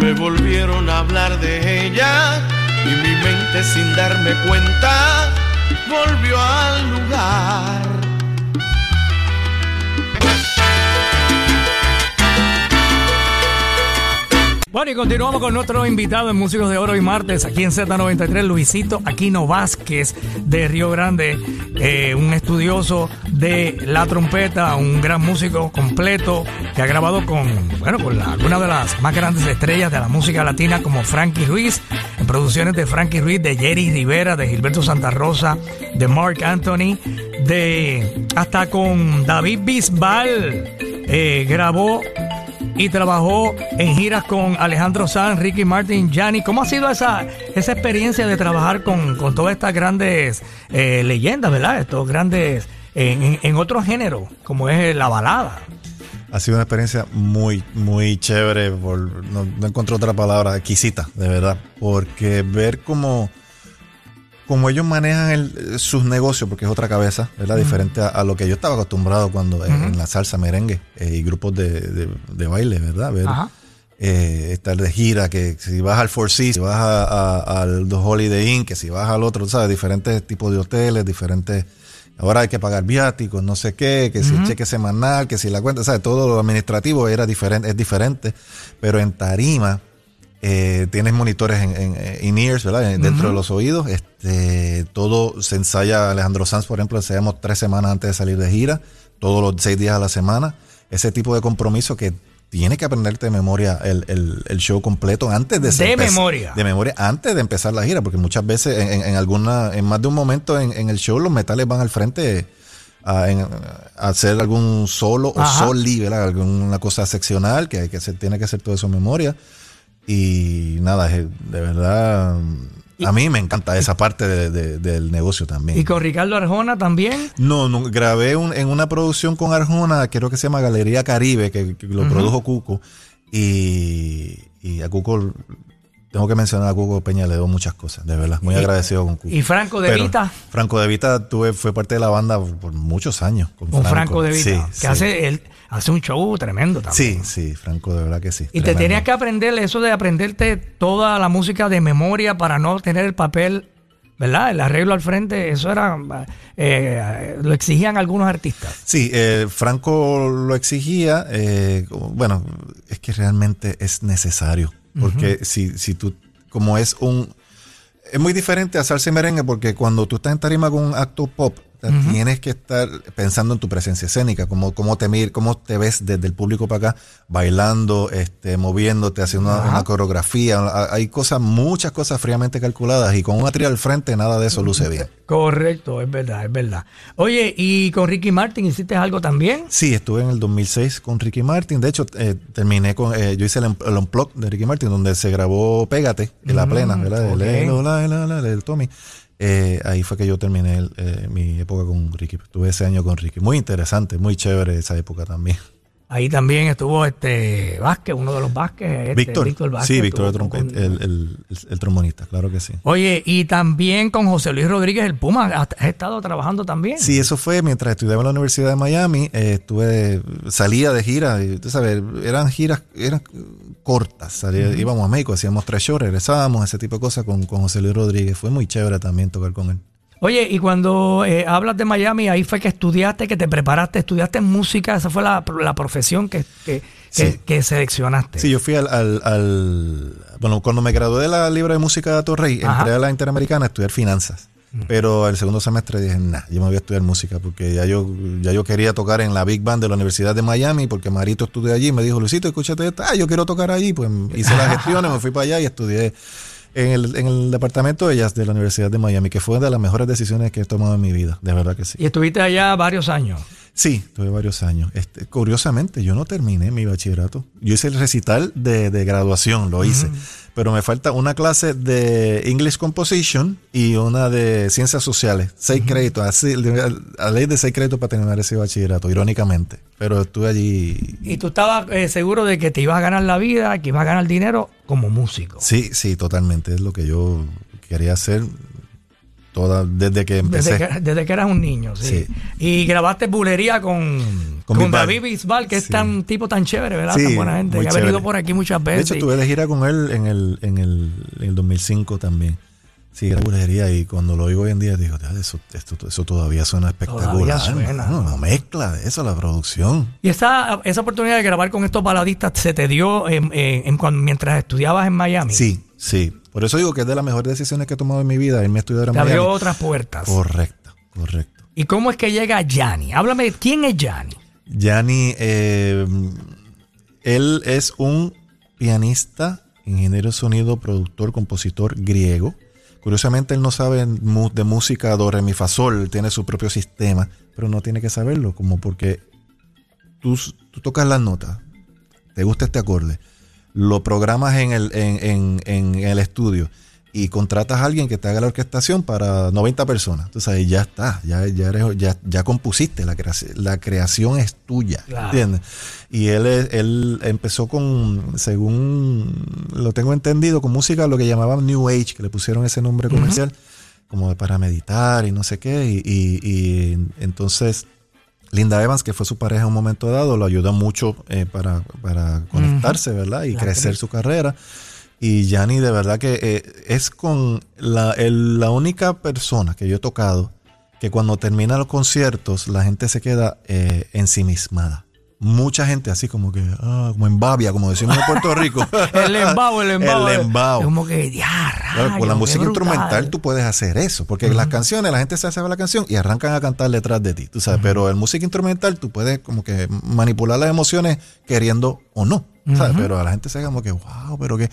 Me volvieron a hablar de ella y mi mente sin darme cuenta volvió al lugar. Bueno, y continuamos con nuestro invitado en Músicos de Oro y Martes, aquí en Z93, Luisito Aquino Vázquez de Río Grande, eh, un estudioso de la trompeta, un gran músico completo que ha grabado con, bueno, con algunas de las más grandes estrellas de la música latina como Frankie Ruiz, en producciones de Frankie Ruiz, de Jerry Rivera, de Gilberto Santa Rosa, de Mark Anthony, de hasta con David Bisbal, eh, grabó y trabajó en giras con Alejandro Sanz, Ricky Martin, Gianni. ¿Cómo ha sido esa, esa experiencia de trabajar con, con todas estas grandes eh, leyendas, verdad? Estos grandes, en, otro género, como es la balada. Ha sido una experiencia muy, muy chévere, por, no, no encuentro otra palabra, exquisita, de verdad, porque ver cómo como ellos manejan el, sus negocios, porque es otra cabeza, ¿verdad? Diferente a, lo que yo estaba acostumbrado cuando en, la salsa, merengue eh, y grupos de, de, baile, ¿verdad? Ver, eh, estar de gira, que si vas al Four Seasons, si vas al Holiday Inn, que si vas al otro, ¿sabes? Diferentes tipos de hoteles, diferentes... Ahora hay que pagar viáticos, no sé qué, que si el cheque semanal, que si la cuenta, ¿sabes? Todo lo administrativo era diferente, es diferente, pero en tarima eh, tienes monitores en, en, in ears, ¿verdad? Dentro de los oídos. Este, todo se ensaya, Alejandro Sanz, por ejemplo, ensayamos tres semanas antes de salir de gira, todos los seis días a la semana. Ese tipo de compromiso que tiene que aprenderte de memoria el, el, show completo antes de De memoria. De memoria antes de empezar la gira, porque muchas veces en, en alguna, en más de un momento en, el show los metales van al frente a, hacer algún solo o soli, ¿verdad? Alguna cosa seccional que, que se tiene que hacer todo eso en memoria. Y nada, de verdad, a mí me encanta esa parte del negocio también. ¿Y con Ricardo Arjona también? No, no grabé en una producción con Arjona, creo que se llama Galería Caribe, que, lo produjo Cuco. Y, y a Cuco tengo que mencionar a Cuco Peña, le doy muchas cosas, de verdad. Muy agradecido con Cuco. ¿Y Franco de Vita? Franco de Vita tuve, fue parte de la banda por, muchos años. Con, Franco. de Vita. que hace él hace un show tremendo también. Sí, sí, Franco, de verdad que sí. Y te tenías que aprender eso de aprenderte toda la música de memoria para no tener el papel ¿verdad? El arreglo al frente, eso era, eh, lo exigían algunos artistas. Sí, eh, Franco lo exigía, eh, bueno, es que realmente es necesario. Porque si, si tú, como es un... Es muy diferente a salsa y merengue porque cuando tú estás en tarima con un acto pop, Tienes que estar pensando en tu presencia escénica, cómo, cómo, te, mir, cómo te ves desde el público para acá, bailando, este, moviéndote, haciendo una, coreografía. Hay cosas, muchas cosas fríamente calculadas y con un atril al frente nada de eso luce bien. Correcto, es verdad, es verdad. Oye, ¿y con Ricky Martin hiciste algo también? Sí, estuve en el 2006 con Ricky Martin. De hecho, eh, terminé con, eh, yo hice el, el, unplug de Ricky Martin, donde se grabó Pégate, en la mm, plena, ¿verdad? El, Tommy. Eh, ahí fue que yo terminé eh, mi época con Ricky. Tuve ese año con Ricky. Muy interesante, muy chévere esa época también. Ahí también estuvo este Vázquez, uno de los Vázquez. Este, Víctor. Víctor Vázquez. Sí, Víctor el, el, el, trombonista, claro que sí. Oye, y también con José Luis Rodríguez, el Puma, ¿has estado trabajando también? Sí, eso fue mientras estudiaba en la Universidad de Miami. Eh, estuve, salía de gira, y, tú sabes, eran giras, eran cortas. Íbamos a México, hacíamos tres shows, regresábamos, ese tipo de cosas con, con José Luis Rodríguez. Fue muy chévere también tocar con él. Oye, y cuando eh, hablas de Miami, ahí fue que estudiaste, que te preparaste, estudiaste música, esa fue la, profesión que, que, seleccionaste. Sí, yo fui al, al, Bueno, cuando me gradué de la Libre de Música de Torrey, entré a la Interamericana a estudiar finanzas. Mm. Pero el segundo semestre dije, nah, yo me voy a estudiar música porque ya yo, ya yo quería tocar en la Big Band de la Universidad de Miami porque Marito estudió allí y me dijo, Luisito, escúchate esto, ah, yo quiero tocar allí. Pues hice las gestiones, me fui para allá y estudié en el, en el departamento de de la Universidad de Miami, que fue una de las mejores decisiones que he tomado en mi vida, de verdad que sí. ¿Y estuviste allá varios años? Sí, tuve varios años. Este, curiosamente, yo no terminé mi bachillerato. Yo hice el recital de, de graduación, lo hice. Pero me falta una clase de English Composition y una de Ciencias Sociales. Seis créditos, así, a ley de seis créditos para terminar ese bachillerato, irónicamente. Pero estuve allí. ¿Y tú estabas eh, seguro de que te ibas a ganar la vida, que ibas a ganar dinero como músico? Sí, sí, totalmente. Es lo que yo quería hacer Toda, desde que empecé. Desde que, eras un niño, sí. Y grabaste bulería con, con, David Bisbal, que es tan tipo tan chévere, ¿verdad? tan buena gente, que ha venido por aquí muchas veces. De hecho, estuve de gira con él en el, en el, en el 2005 también. Sí, era bulería y cuando lo oigo hoy en día digo, "Ya, eso, esto, eso todavía suena espectacular. Todavía suena. No, no mezcla de eso la producción. Y esa, esa oportunidad de grabar con estos baladistas se te dio en, en- en mientras estudiabas en Miami. Sí, sí. Por eso digo que es de las mejores decisiones que he tomado en mi vida, irme a estudiar a Te Miami. abrió otras puertas. Correcto, correcto. ¿Y cómo es que llega Yanni? Háblame, ¿quién es Yanni? Yanni, eh, él es un pianista, ingeniero de sonido, productor, compositor griego. Curiosamente, él no sabe de música do, re, mi, fa, sol, tiene su propio sistema, pero no tiene que saberlo, como porque tú, tú tocas las notas, te gusta este acorde, lo programas en el, en, en- en el estudio y contratas a alguien que te haga la orquestación para 90 personas. Entonces ahí ya está, ya, ya, eres- ya, ya compusiste, la, creaci- la creación es tuya, Claro. ¿entiendes? Y él, él empezó con, según lo tengo entendido, con música lo que llamaban New Age, que le pusieron ese nombre comercial, como de para meditar y no sé qué. Y, y- y entonces Linda Evans, que fue su pareja en un momento dado, lo ayudó mucho eh, para, para conectarse, ¿verdad? Y La crecer su carrera. Y Yanni, de verdad que eh, es con la, el- la única persona que yo he tocado que cuando termina los conciertos la gente se queda eh, ensimismada. Mucha gente así como que, ah, como en babia, como decimos en Puerto Rico. El embao, el embao. El embao. Es como que, ya, con la música instrumental tú puedes hacer eso, porque las canciones, la gente se sabe la canción y arrancan a cantar detrás de ti, tú sabes, pero en música instrumental tú puedes como que manipular las emociones queriendo o no, ¿sabes? Pero a la gente se como que, wow, pero que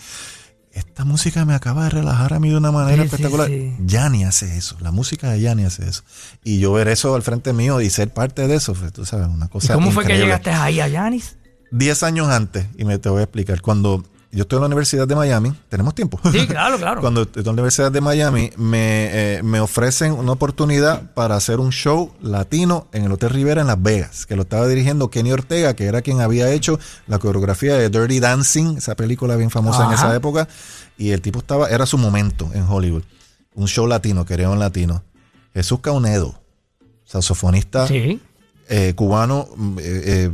esta música me acaba de relajar a mí de una manera Sí, espectacular. sí. Yanni hace eso, la música de Yanni hace eso. Y yo ver eso al frente mío y ser parte de eso, pues, tú sabes, una ¿Y cosa cómo fue que llegaste ahí a Yanis? 10 años antes, y me te voy a explicar, cuando yo estoy en la Universidad de Miami, tenemos tiempo. Sí, claro, claro. Cuando estoy en la Universidad de Miami, me, eh, me ofrecen una oportunidad para hacer un show latino en el Hotel Rivera en Las Vegas, que lo estaba dirigiendo Kenny Ortega, que era quien había hecho la coreografía de Dirty Dancing, esa película bien famosa en esa época, y el tipo estaba, era su momento en Hollywood. Un show latino, quería un latino. Jesús Caunedo, saxofonista Sí. eh, cubano mm, eh, eh,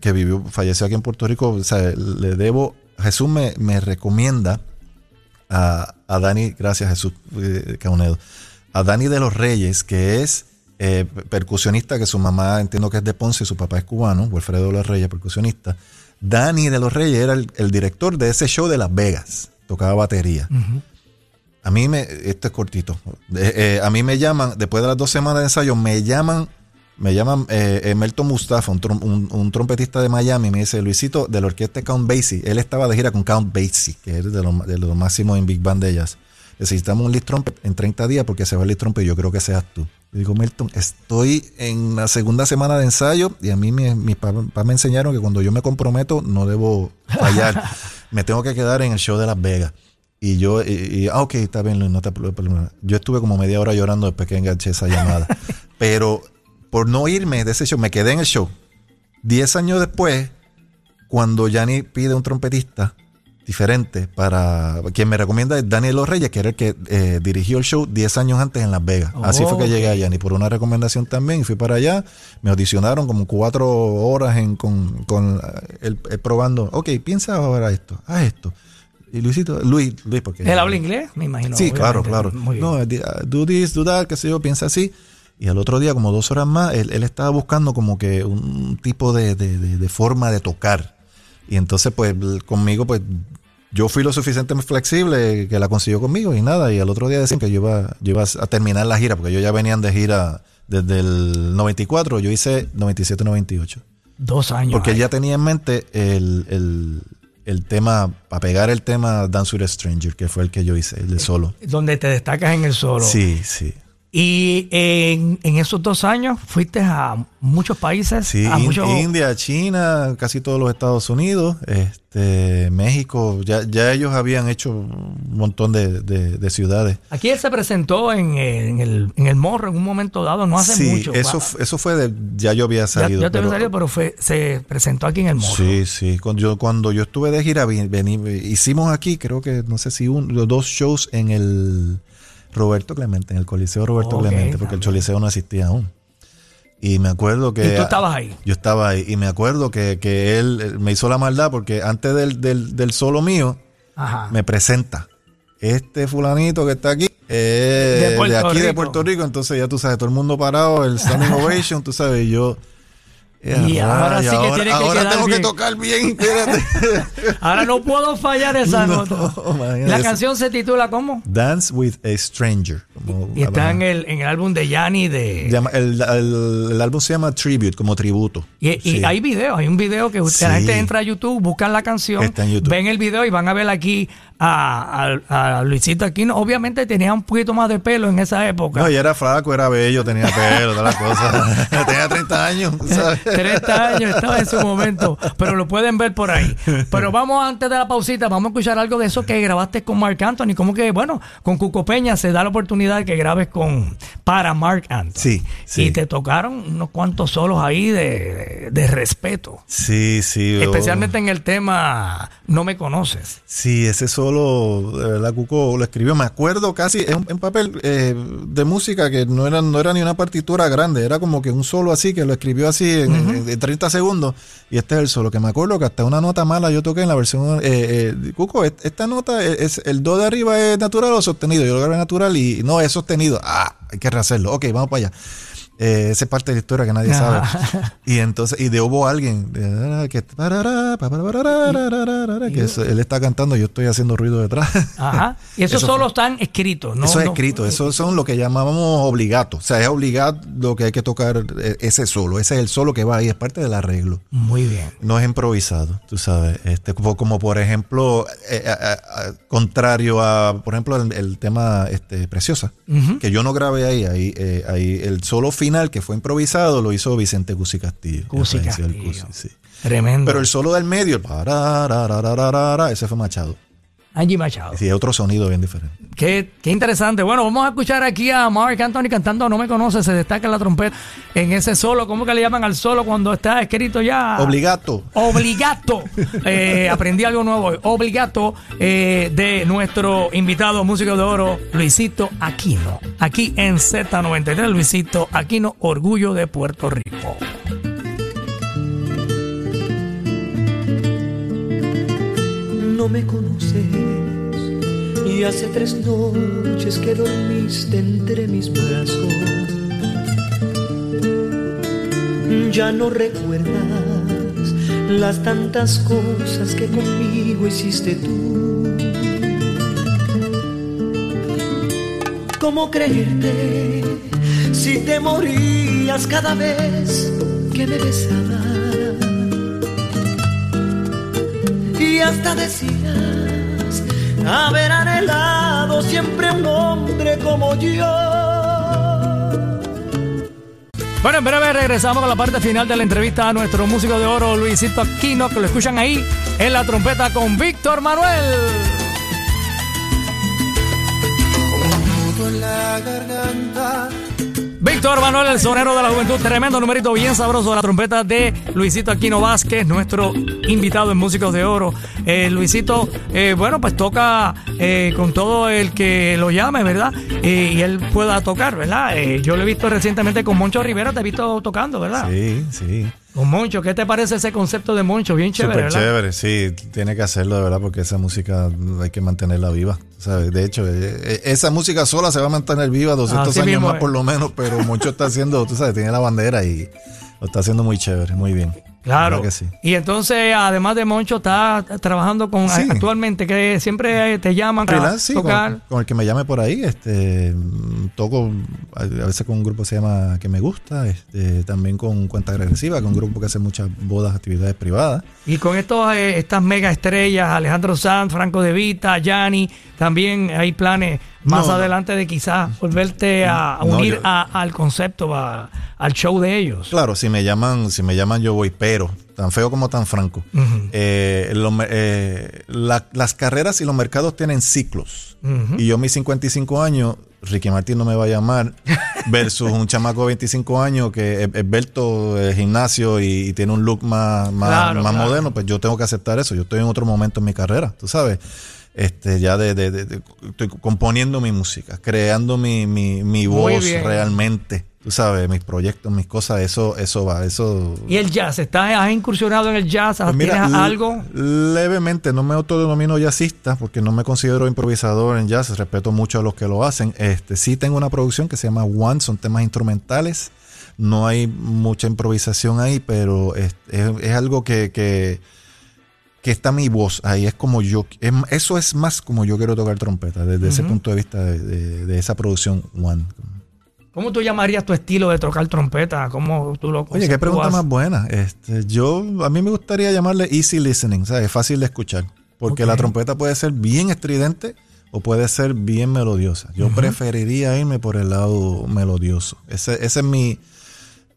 que vivió, falleció aquí en Puerto Rico. O sea, le debo. Jesús me, me recomienda a, a Dani, gracias Jesús eh, Caunedo, a Dani de los Reyes, que es eh, percusionista, que su mamá entiendo que es de Ponce y su papá es cubano, Wilfredo de los Reyes, percusionista. Dani de los Reyes era el, el director de ese show de Las Vegas, tocaba batería. A mí me, esto es cortito. Eh, eh, a mí me llaman, después de las dos semanas de ensayo, me llaman, me llaman eh, Melton Mustafa, un, trom- un- un trompetista de Miami, me dice, Luisito, de la orquesta Count Basie. Él estaba de gira con Count Basie, que es de lo, de lo máximo en Big Band de jazz. Necesitamos un lead trumpet en 30 días porque se va el lead trumpet y yo creo que seas tú. Digo, Melton, estoy en la segunda semana de ensayo y a mí mi- mis papás me enseñaron que cuando yo me comprometo no debo fallar. me tengo que quedar en el show de Las Vegas. Y yo, y, y, ah, ok, está bien, Luis, no te preocupes. Yo estuve como media hora llorando después que enganché esa llamada. Pero por no irme de ese show, me quedé en el show. Diez años después, cuando Yanni pide un trompetista diferente para quien me recomienda es Daniel Los Reyes, que era el que eh, dirigió el show 10 años antes en Las Vegas. Así fue que Ok. llegué a Yanni por una recomendación también fui para allá. Me audicionaron como cuatro horas en, con, con eh, él probando. Ok, piensa ahora esto, haz esto. Y Luisito, Luis, Luis, porque ¿Él habla inglés? Me imagino. Sí, claro, claro. No, uh, do this, do that, qué sé yo, piensa así. Y al otro día, como dos horas más, él, él estaba buscando como que un tipo de, de- de- de forma de tocar. Y entonces, pues, conmigo, pues, yo fui lo suficientemente flexible que la consiguió conmigo y nada. Y al otro día decían que yo iba, yo iba a terminar la gira, porque ellos ya venían de gira desde el 94, yo hice 97-98. Dos años. Porque él ya tenía en mente el, el- el tema, para pegar el tema Dance with a Stranger, que fue el que yo hice, el de solo. Donde te destacas en el solo. Sí, sí. Y en, en esos dos años fuiste a muchos países. Sí, a In- muchos. India, China, casi todos los Estados Unidos, este, México, ya, ya ellos habían hecho un montón de, de- de ciudades. Aquí él se presentó en, en el, en el Morro en un momento dado, no hace sí, mucho. eso, eso fue de, ya yo había ya, salido. ya te había salido, pero fue, se presentó aquí en el Morro. Sí, sí. Cuando yo, cuando yo estuve de gira, vení- hicimos aquí, creo que, no sé si un, dos shows en el Roberto Clemente, en el Coliseo Roberto Clemente, porque el. Coliseo no existía aún. Y me acuerdo que... ¿Y tú estabas ahí? Yo estaba ahí. Y me acuerdo que, que él me hizo la maldad porque antes del, del, del solo mío, Ajá. me presenta. Este fulanito que está aquí eh, De aquí de. Puerto Rico, entonces ya tú sabes, todo el mundo parado, el standing ovation, tú sabes, y yo... Y ahora sí que ahora, tiene que ahora quedar tengo bien. que tocar bien, espérate. Ahora no puedo fallar esa No, nota. La canción se titula ¿cómo? Dance with a Stranger. Y está en el, en el álbum de Yanni de... Llama- el, el- el álbum se llama Tribute, como tributo. Y, hay videos, hay un video que usted- la gente entra a YouTube, buscan la canción, Está en YouTube. ven el video y van a ver aquí a, a- a Luisito Aquino. Obviamente tenía un poquito más de pelo en esa época. No, y era flaco, era bello, tenía pelo, todas las cosas. tenía 30 años, ¿sabes? 30 años estaba en su momento, pero lo pueden ver por ahí. Pero vamos antes de la pausita, vamos a escuchar algo de eso que grabaste con Mark Anthony. Como que, bueno, con Cuco Peña se da la oportunidad de que grabes con para Mark Anthony. Sí, sí. Y te tocaron unos cuantos solos ahí de, de- de respeto. Sí, sí. yo- Especialmente en el tema No me conoces. Sí, ese solo, de verdad, Cuco lo escribió. Me acuerdo casi en, en papel eh, de música que no era, no era ni una partitura grande, era como que un solo así, que lo escribió así en, en- en 30 segundos. Y este es el solo, que me acuerdo que hasta una nota mala yo toqué en la versión. Eh, eh, Cuco, est- esta nota, es, es- el do de arriba es natural o sostenido. Yo lo grabé natural y no, es sostenido. Ah, hay que rehacerlo. Ok, vamos para allá. Eh, esa es parte de la historia que nadie sabe. Y entonces, y de hubo alguien que, que eso- él está cantando, yo estoy haciendo ruido detrás. Ajá. Y esos Eso solos están escritos, ¿no? eso es no- escrito, eso son lo que llamábamos obligato. O sea, es obligado lo que hay que tocar eh, ese solo. Ese es el solo que va ahí, es parte del arreglo. Muy bien. No es improvisado, tú sabes. Este, como, como por ejemplo, eh, eh, eh, contrario a, por ejemplo, el, el tema este, Preciosa, Ujú. que yo no grabé ahí, ahí, eh, ahí el solo final que fue improvisado lo hizo Vicente Cusi Castillo. Cusi Castillo. Cusi, sí. Tremendo. Pero el solo del medio, el ese fue Machado. Angie Machado. Sí, otro sonido bien diferente. Qué, qué interesante. Bueno, vamos a escuchar aquí a Mark Anthony cantando No me conoce, se destaca la trompeta en ese solo. ¿Cómo que le llaman al solo cuando está escrito ya? Obligato. Obligato. Eh, aprendí algo nuevo hoy. Obligato eh, de nuestro invitado músico de oro, Luisito Aquino. Aquí en Z93, Luisito Aquino, Orgullo de Puerto Rico. No me conoces y hace tres noches que dormiste entre mis brazos. Ya no recuerdas las tantas cosas que conmigo hiciste tú. ¿Cómo creerte si te morías cada vez que me besabas? Y hasta decías haber anhelado siempre un hombre como yo. Bueno, en breve regresamos con la parte final de la entrevista a nuestro músico de oro, Luisito Aquino, que lo escuchan ahí en la trompeta con Víctor Manuel. nudo en la garganta. Víctor Manuel, el sonero de la juventud, tremendo numerito bien sabroso la trompeta de Luisito Aquino Vázquez, nuestro invitado en Músicos de Oro. Eh, Luisito, eh, bueno, pues toca eh, con todo el que lo llame, ¿verdad? Eh, y él pueda tocar, ¿verdad? Yo lo he visto recientemente con Moncho Rivera, te he visto tocando, ¿verdad? Sí, sí. Con Moncho, ¿qué te parece ese concepto de Moncho? Bien chévere, Súper ¿verdad? chévere, sí, tiene que hacerlo de verdad porque esa música hay que mantenerla viva. ¿sabes? De hecho, eh, eh, esa música sola se va a mantener viva 200 Así años mismo más por lo menos, pero mucho está haciendo, tú sabes, tiene la bandera y lo está haciendo muy chévere, muy bien. Claro. ¿Verdad que sí. Y entonces, además de Moncho, está trabajando con Sí. actualmente, que siempre te llaman para Freelance, sí, tocar. con, con el que me llame por ahí, este, toco a veces con un grupo que se llama Que Me Gusta, este, también con Cuenta Regresiva, con un grupo que hace muchas bodas, actividades privadas. Y con estos, eh, estas mega estrellas, Alejandro Sanz, Franco De Vita, Yanni, también hay planes más No, adelante de quizás volverte a a No, unir yo- a- al concepto, a- al show de ellos. Claro, si me llaman, si me llaman yo voy, pero tan feo como tan franco. Eh, eh, la- las carreras y los mercados tienen ciclos. Y yo, mis 55 años, Ricky Martín no me va a llamar, versus un chamaco de 25 años que es, es Berto de gimnasio y, y tiene un look más, más, Claro, más claro. moderno, pues yo tengo que aceptar eso. Yo estoy en otro momento en mi carrera, tú sabes. Este, ya de, de- de- de- estoy componiendo mi música, creando mi, mi, mi voz realmente. tú sabes, mis proyectos, mis cosas, eso, eso va, eso... ¿Y el jazz? ¿Estás, ¿Has incursionado en el jazz? Pues mira, ¿Tienes algo? Levemente, no me autodenomino jazzista porque no me considero improvisador en jazz, respeto mucho a los que lo hacen. Este, sí tengo una producción que se llama One, son temas instrumentales, no hay mucha improvisación ahí, pero es, es- es algo que, que, que está mi voz ahí, es como yo, es- eso es más como yo quiero tocar trompeta, desde ese punto de vista de, de- de esa producción One. ¿Cómo tú llamarías tu estilo de tocar trompeta? ¿Cómo tú lo Oye, qué pregunta más buena. Este, yo, a mí me gustaría llamarle easy listening, ¿sabes? Fácil de escuchar. Porque la trompeta puede ser bien estridente o puede ser bien melodiosa. Yo preferiría irme por el lado melodioso. Ese, ese es mi,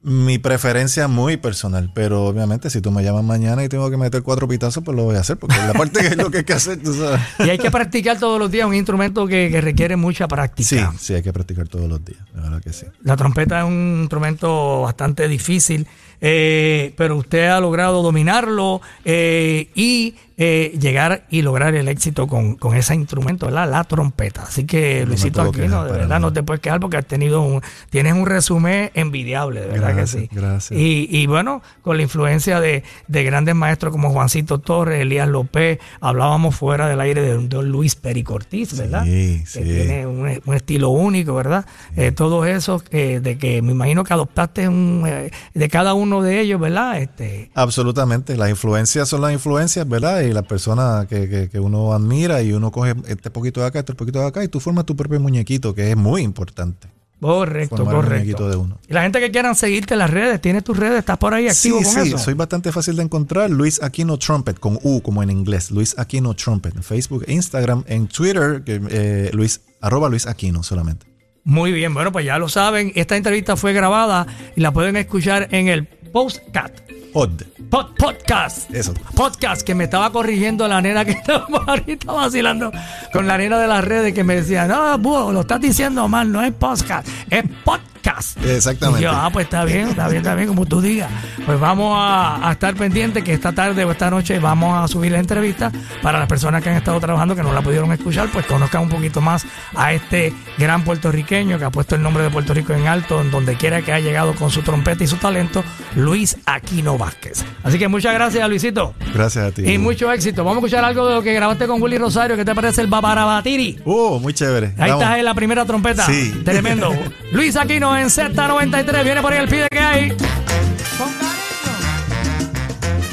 mi preferencia muy personal. Pero obviamente, si tú me llamas mañana y tengo que meter cuatro pitazos, pues lo voy a hacer. Porque la parte que es lo que hay que hacer, tú sabes. Y hay que practicar todos los días un instrumento que, que requiere mucha práctica. Sí, sí, hay que practicar todos los días. La verdad que sí. La trompeta es un instrumento bastante difícil, eh, pero usted ha logrado dominarlo eh, y eh, llegar y lograr el éxito con, con ese instrumento, ¿verdad? la trompeta. Así que, me Luisito Aquino, de verdad no te puedes quejar porque has tenido un, tienes un resumen envidiable, de verdad Gracias, que sí. gracias. Y, y bueno, con la influencia de, de grandes maestros como Juancito Torres, Elías López, hablábamos fuera del aire de don Luis Pericortiz, ¿verdad? Sí, que sí. tiene un, un estilo único, ¿verdad? Eh, todo eso eh, de que me imagino que adoptaste un, eh, de cada uno de ellos, ¿verdad? Este, Absolutamente, las influencias son las influencias, ¿verdad? Y las personas que, que- que uno admira y uno coge este poquito de acá, este poquito de acá y tú formas tu propio muñequito, que es muy importante. correcto, Formar correcto. de uno. Y la gente que quieran seguirte en las redes, ¿tienes tus redes? ¿Estás por ahí activo Sí, con sí, eso? soy bastante fácil de encontrar. Luis Aquino Trumpet, con U como en inglés. Luis Aquino Trumpet. En Facebook, Instagram, en Twitter, eh, Luis, arroba Luis Aquino solamente. Muy bien, bueno, pues ya lo saben. Esta entrevista fue grabada y la pueden escuchar en el Postcat. Pod. Pod- podcast. Eso. Podcast que me estaba corrigiendo la nena que estaba ahorita vacilando con la nena de las redes que me decía, no, búho, lo estás diciendo mal, no es podcast, es podcast. Exactamente. Y yo, ah, pues está bien, está bien, está bien, como tú digas. Pues vamos a, a estar pendientes que esta tarde o esta noche vamos a subir la entrevista para las personas que han estado trabajando que no la pudieron escuchar, pues conozcan un poquito más a este gran puertorriqueño que ha puesto el nombre de Puerto Rico en alto, en donde quiera que ha llegado con su trompeta y su talento, Luis Aquino Vázquez. Así que muchas gracias, Luisito. Gracias a ti. Y mucho éxito. Vamos a escuchar algo de lo que grabaste con Willy Rosario. ¿Qué te parece el Babarabatiri? Oh, muy chévere. Ahí Vamos. estás en la primera trompeta. Sí. Tremendo. Luis Aquino en Z93. Viene por ahí el pide que hay. Con cariño.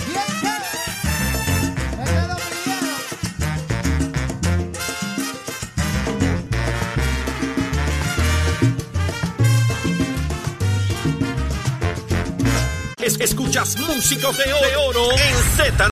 Bien brillero. Es- escuchas músicos de oro en Z